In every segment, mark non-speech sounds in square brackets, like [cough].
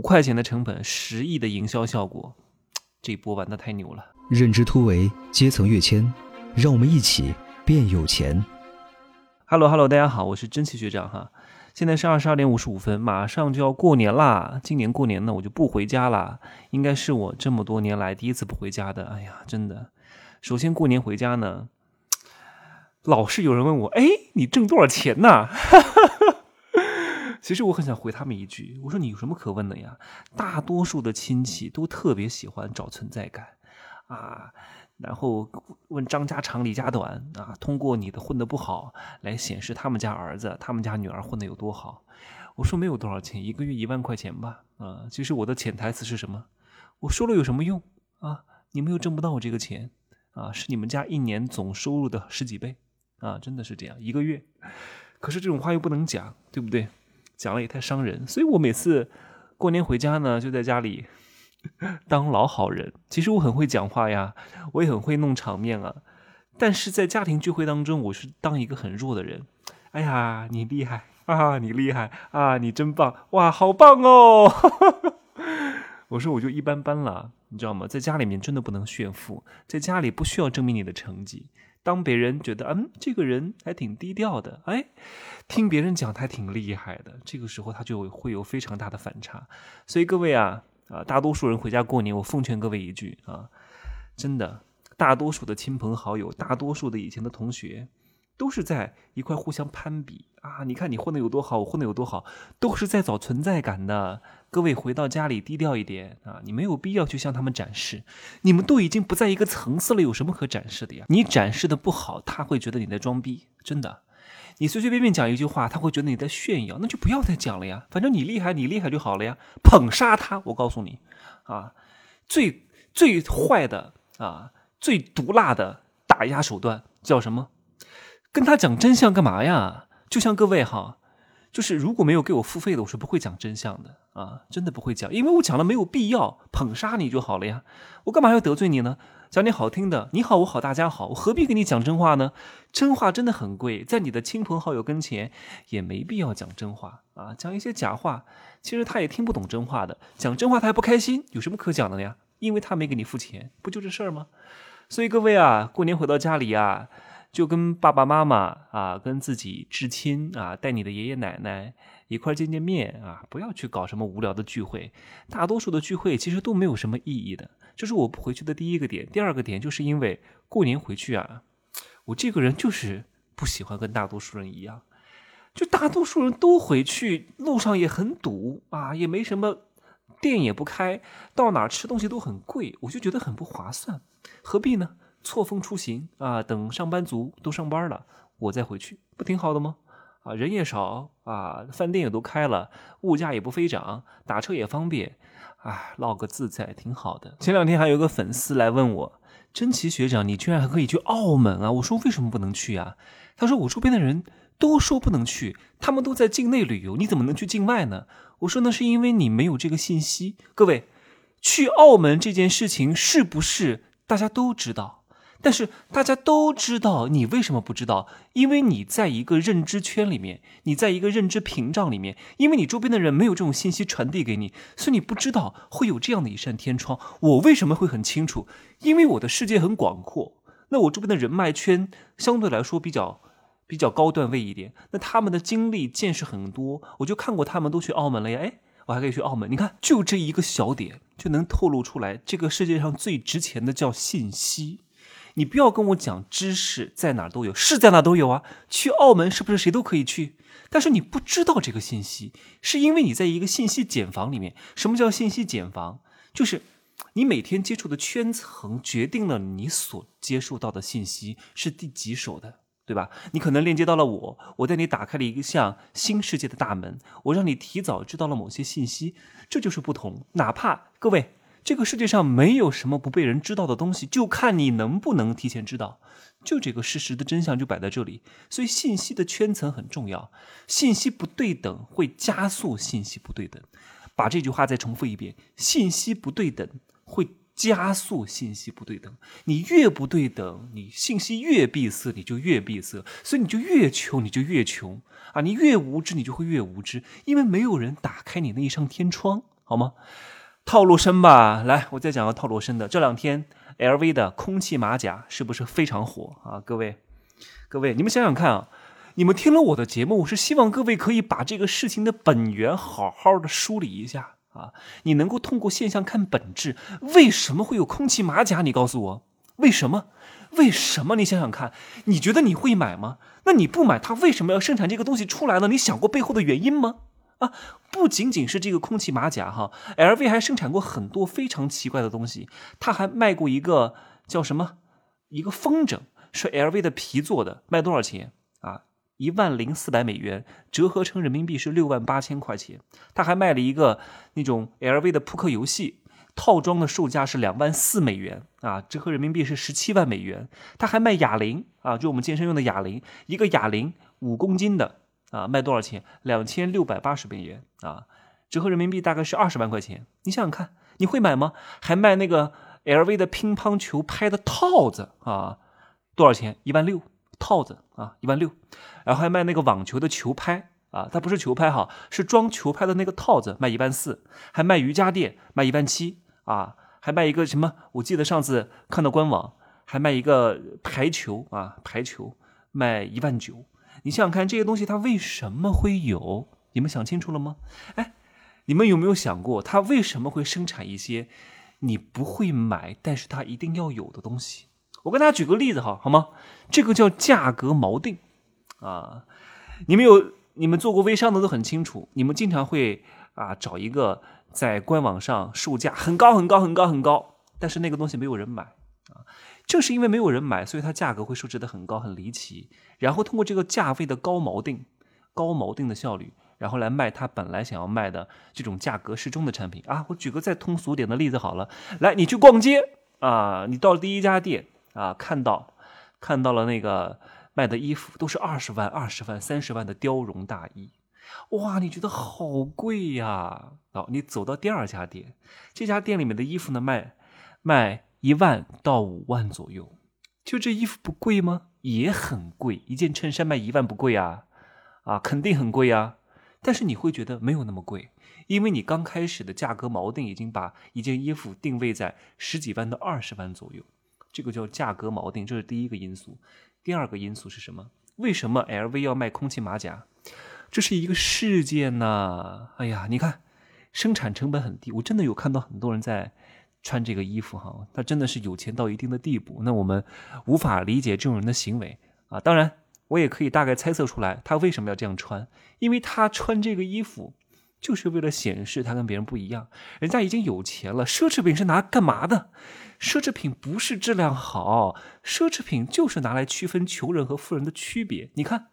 五块钱的成本，十亿的营销效果，[tsk] 这波玩的太牛了。认知突围，阶层跃迁，让我们一起变有钱。Hello Hello，大家好，我是真奇学长哈。现在是二十二点五十五分，马上就要过年啦。今年过年呢，我就不回家啦，应该是我这么多年来第一次不回家的。哎呀，真的。首先过年回家呢，[tsk] 老是有人问我，哎，你挣多少钱呢？[laughs] 其实我很想回他们一句，我说你有什么可问的呀？大多数的亲戚都特别喜欢找存在感，啊，然后问张家长李家短啊，通过你的混的不好来显示他们家儿子、他们家女儿混的有多好。我说没有多少钱，一个月一万块钱吧，啊，其实我的潜台词是什么？我说了有什么用啊？你们又挣不到我这个钱啊，是你们家一年总收入的十几倍啊，真的是这样，一个月。可是这种话又不能讲，对不对？讲了也太伤人，所以我每次过年回家呢，就在家里 [laughs] 当老好人。其实我很会讲话呀，我也很会弄场面啊，但是在家庭聚会当中，我是当一个很弱的人。哎呀，你厉害啊，你厉害啊，你真棒哇，好棒哦！[laughs] 我说我就一般般了，你知道吗？在家里面真的不能炫富，在家里不需要证明你的成绩。当别人觉得嗯，这个人还挺低调的，哎，听别人讲他挺厉害的，这个时候他就会有非常大的反差。所以各位啊啊，大多数人回家过年，我奉劝各位一句啊，真的，大多数的亲朋好友，大多数的以前的同学。都是在一块互相攀比啊！你看你混的有多好，我混的有多好，都是在找存在感的。各位回到家里低调一点啊！你没有必要去向他们展示，你们都已经不在一个层次了，有什么可展示的呀？你展示的不好，他会觉得你在装逼，真的。你随随便便讲一句话，他会觉得你在炫耀，那就不要再讲了呀。反正你厉害，你厉害就好了呀。捧杀他，我告诉你啊，最最坏的啊，最毒辣的打压手段叫什么？跟他讲真相干嘛呀？就像各位哈，就是如果没有给我付费的，我是不会讲真相的啊，真的不会讲，因为我讲了没有必要，捧杀你就好了呀，我干嘛要得罪你呢？讲点好听的，你好我好大家好，我何必跟你讲真话呢？真话真的很贵，在你的亲朋好友跟前也没必要讲真话啊，讲一些假话，其实他也听不懂真话的，讲真话他还不开心，有什么可讲的呀？因为他没给你付钱，不就这事儿吗？所以各位啊，过年回到家里啊。就跟爸爸妈妈啊，跟自己至亲啊，带你的爷爷奶奶一块见见面啊，不要去搞什么无聊的聚会。大多数的聚会其实都没有什么意义的。这是我不回去的第一个点。第二个点就是因为过年回去啊，我这个人就是不喜欢跟大多数人一样，就大多数人都回去，路上也很堵啊，也没什么店也不开，到哪吃东西都很贵，我就觉得很不划算，何必呢？错峰出行啊，等上班族都上班了，我再回去，不挺好的吗？啊，人也少啊，饭店也都开了，物价也不飞涨，打车也方便，啊，唠个自在，挺好的。前两天还有个粉丝来问我，真奇学长，你居然还可以去澳门啊？我说为什么不能去啊？他说我周边的人都说不能去，他们都在境内旅游，你怎么能去境外呢？我说那是因为你没有这个信息。各位，去澳门这件事情是不是大家都知道？但是大家都知道，你为什么不知道？因为你在一个认知圈里面，你在一个认知屏障里面，因为你周边的人没有这种信息传递给你，所以你不知道会有这样的一扇天窗。我为什么会很清楚？因为我的世界很广阔，那我周边的人脉圈相对来说比较比较高段位一点，那他们的经历见识很多，我就看过他们都去澳门了呀，哎，我还可以去澳门。你看，就这一个小点就能透露出来，这个世界上最值钱的叫信息。你不要跟我讲知识在哪都有，是在哪都有啊。去澳门是不是谁都可以去？但是你不知道这个信息，是因为你在一个信息茧房里面。什么叫信息茧房？就是你每天接触的圈层决定了你所接受到的信息是第几手的，对吧？你可能链接到了我，我带你打开了一个像新世界的大门，我让你提早知道了某些信息，这就是不同。哪怕各位。这个世界上没有什么不被人知道的东西，就看你能不能提前知道。就这个事实的真相就摆在这里，所以信息的圈层很重要。信息不对等会加速信息不对等。把这句话再重复一遍：信息不对等会加速信息不对等。你越不对等，你信息越闭塞，你就越闭塞，所以你就越穷，你就越穷啊！你越无知，你就会越无知，因为没有人打开你那一扇天窗。好吗？套路深吧？来，我再讲个套路深的。这两天 LV 的空气马甲是不是非常火啊？各位，各位，你们想想看啊！你们听了我的节目，我是希望各位可以把这个事情的本源好好的梳理一下啊！你能够通过现象看本质，为什么会有空气马甲？你告诉我，为什么？为什么？你想想看，你觉得你会买吗？那你不买，他为什么要生产这个东西出来呢？你想过背后的原因吗？啊，不仅仅是这个空气马甲哈，LV 还生产过很多非常奇怪的东西。他还卖过一个叫什么？一个风筝，是 LV 的皮做的，卖多少钱啊？一万零四百美元，折合成人民币是六万八千块钱。他还卖了一个那种 LV 的扑克游戏。套装的售价是两万四美元啊，折合人民币是十七万美元。他还卖哑铃啊，就我们健身用的哑铃，一个哑铃五公斤的啊，卖多少钱？两千六百八十美元啊，折合人民币大概是二十万块钱。你想想看，你会买吗？还卖那个 LV 的乒乓球拍的套子啊，多少钱？一万六套子啊，一万六。然后还卖那个网球的球拍。啊，它不是球拍哈，是装球拍的那个套子，卖一万四，还卖瑜伽垫，卖一万七啊，还卖一个什么？我记得上次看到官网还卖一个排球啊，排球卖一万九。你想想看，这些东西它为什么会有？你们想清楚了吗？哎，你们有没有想过，它为什么会生产一些你不会买，但是它一定要有的东西？我跟大家举个例子哈，好吗？这个叫价格锚定啊，你们有？你们做过微商的都很清楚，你们经常会啊找一个在官网上售价很高很高很高很高，但是那个东西没有人买啊，正是因为没有人买，所以它价格会设置的很高很离奇，然后通过这个价位的高锚定、高锚定的效率，然后来卖他本来想要卖的这种价格适中的产品啊。我举个再通俗点的例子好了，来，你去逛街啊，你到了第一家店啊，看到看到了那个。卖的衣服都是二十万、二十万、三十万的貂绒大衣，哇，你觉得好贵呀？哦，你走到第二家店，这家店里面的衣服呢，卖卖一万到五万左右，就这衣服不贵吗？也很贵，一件衬衫卖一万不贵啊？啊，肯定很贵啊！但是你会觉得没有那么贵，因为你刚开始的价格锚定已经把一件衣服定位在十几万到二十万左右，这个叫价格锚定，这是第一个因素。第二个因素是什么？为什么 LV 要卖空气马甲？这是一个事件呐！哎呀，你看，生产成本很低，我真的有看到很多人在穿这个衣服哈，他真的是有钱到一定的地步。那我们无法理解这种人的行为啊。当然，我也可以大概猜测出来他为什么要这样穿，因为他穿这个衣服。就是为了显示他跟别人不一样，人家已经有钱了。奢侈品是拿干嘛的？奢侈品不是质量好，奢侈品就是拿来区分穷人和富人的区别。你看，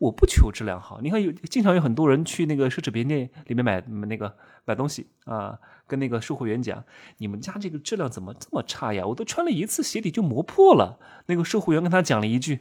我不求质量好。你看有经常有很多人去那个奢侈品店里面买那个买东西啊，跟那个售货员讲：“你们家这个质量怎么这么差呀？我都穿了一次鞋底就磨破了。”那个售货员跟他讲了一句：“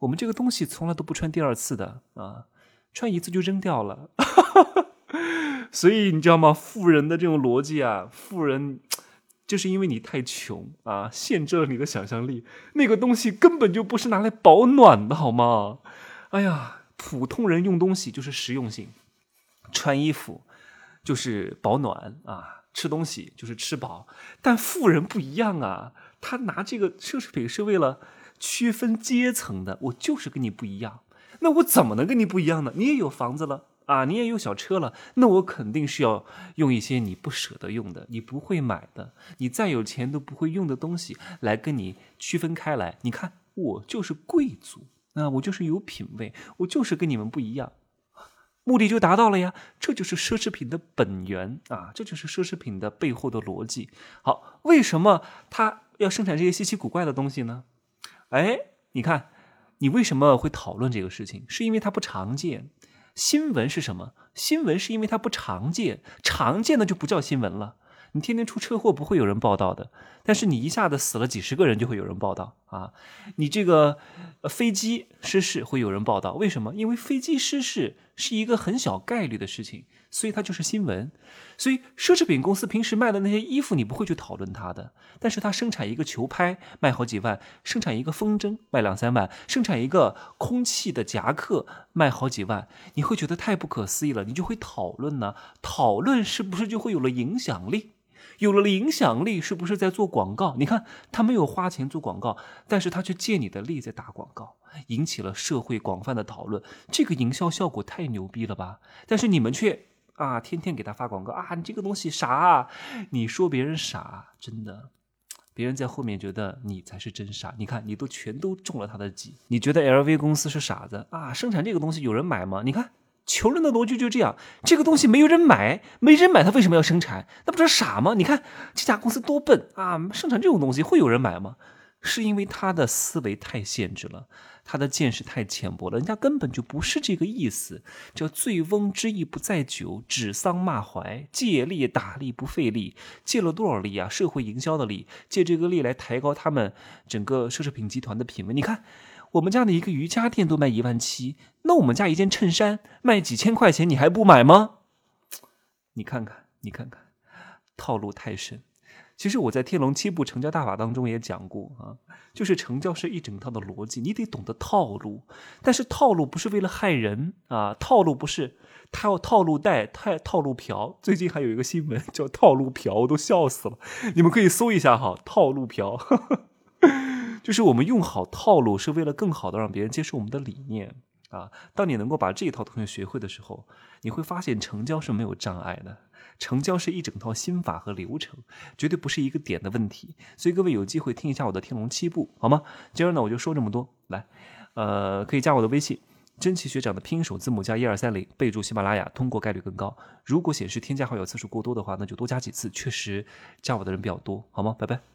我们这个东西从来都不穿第二次的啊，穿一次就扔掉了。[laughs] ”所以你知道吗？富人的这种逻辑啊，富人就是因为你太穷啊，限制了你的想象力。那个东西根本就不是拿来保暖的，好吗？哎呀，普通人用东西就是实用性，穿衣服就是保暖啊，吃东西就是吃饱。但富人不一样啊，他拿这个奢侈品是为了区分阶层的。我就是跟你不一样，那我怎么能跟你不一样呢？你也有房子了。啊，你也有小车了，那我肯定是要用一些你不舍得用的、你不会买的、你再有钱都不会用的东西来跟你区分开来。你看，我就是贵族那，我就是有品位，我就是跟你们不一样，目的就达到了呀。这就是奢侈品的本源啊，这就是奢侈品的背后的逻辑。好，为什么他要生产这些稀奇古怪的东西呢？哎，你看，你为什么会讨论这个事情？是因为它不常见。新闻是什么？新闻是因为它不常见，常见的就不叫新闻了。你天天出车祸不会有人报道的，但是你一下子死了几十个人就会有人报道啊。你这个呃飞机失事会有人报道，为什么？因为飞机失事是一个很小概率的事情，所以它就是新闻。所以奢侈品公司平时卖的那些衣服，你不会去讨论它的。但是它生产一个球拍卖好几万，生产一个风筝卖两三万，生产一个空气的夹克卖好几万，你会觉得太不可思议了，你就会讨论呢。讨论是不是就会有了影响力？有了影响力，是不是在做广告？你看他没有花钱做广告，但是他却借你的力在打广告，引起了社会广泛的讨论。这个营销效果太牛逼了吧？但是你们却啊，天天给他发广告啊，你这个东西傻，你说别人傻，真的，别人在后面觉得你才是真傻。你看，你都全都中了他的计。你觉得 LV 公司是傻子啊？生产这个东西有人买吗？你看。穷人的逻辑就这样，这个东西没有人买，没人买，他为什么要生产？那不是傻吗？你看这家公司多笨啊！生产这种东西会有人买吗？是因为他的思维太限制了，他的见识太浅薄了，人家根本就不是这个意思。叫醉翁之意不在酒，指桑骂槐，借力打力不费力，借了多少力啊？社会营销的力，借这个力来抬高他们整个奢侈品集团的品味。你看。我们家的一个瑜伽垫都卖一万七，那我们家一件衬衫卖几千块钱，你还不买吗？你看看，你看看，套路太深。其实我在《天龙七部成交大法》当中也讲过啊，就是成交是一整套的逻辑，你得懂得套路。但是套路不是为了害人啊，套路不是套套路贷、太套路嫖。最近还有一个新闻叫套路嫖，我都笑死了。你们可以搜一下哈，套路嫖。就是我们用好套路，是为了更好的让别人接受我们的理念啊。当你能够把这一套东西学会的时候，你会发现成交是没有障碍的，成交是一整套心法和流程，绝对不是一个点的问题。所以各位有机会听一下我的天龙七步，好吗？今儿呢我就说这么多，来，呃，可以加我的微信，真奇学长的拼音首字母加一二三零，备注喜马拉雅，通过概率更高。如果显示添加好友次数过多的话，那就多加几次，确实加我的人比较多，好吗？拜拜。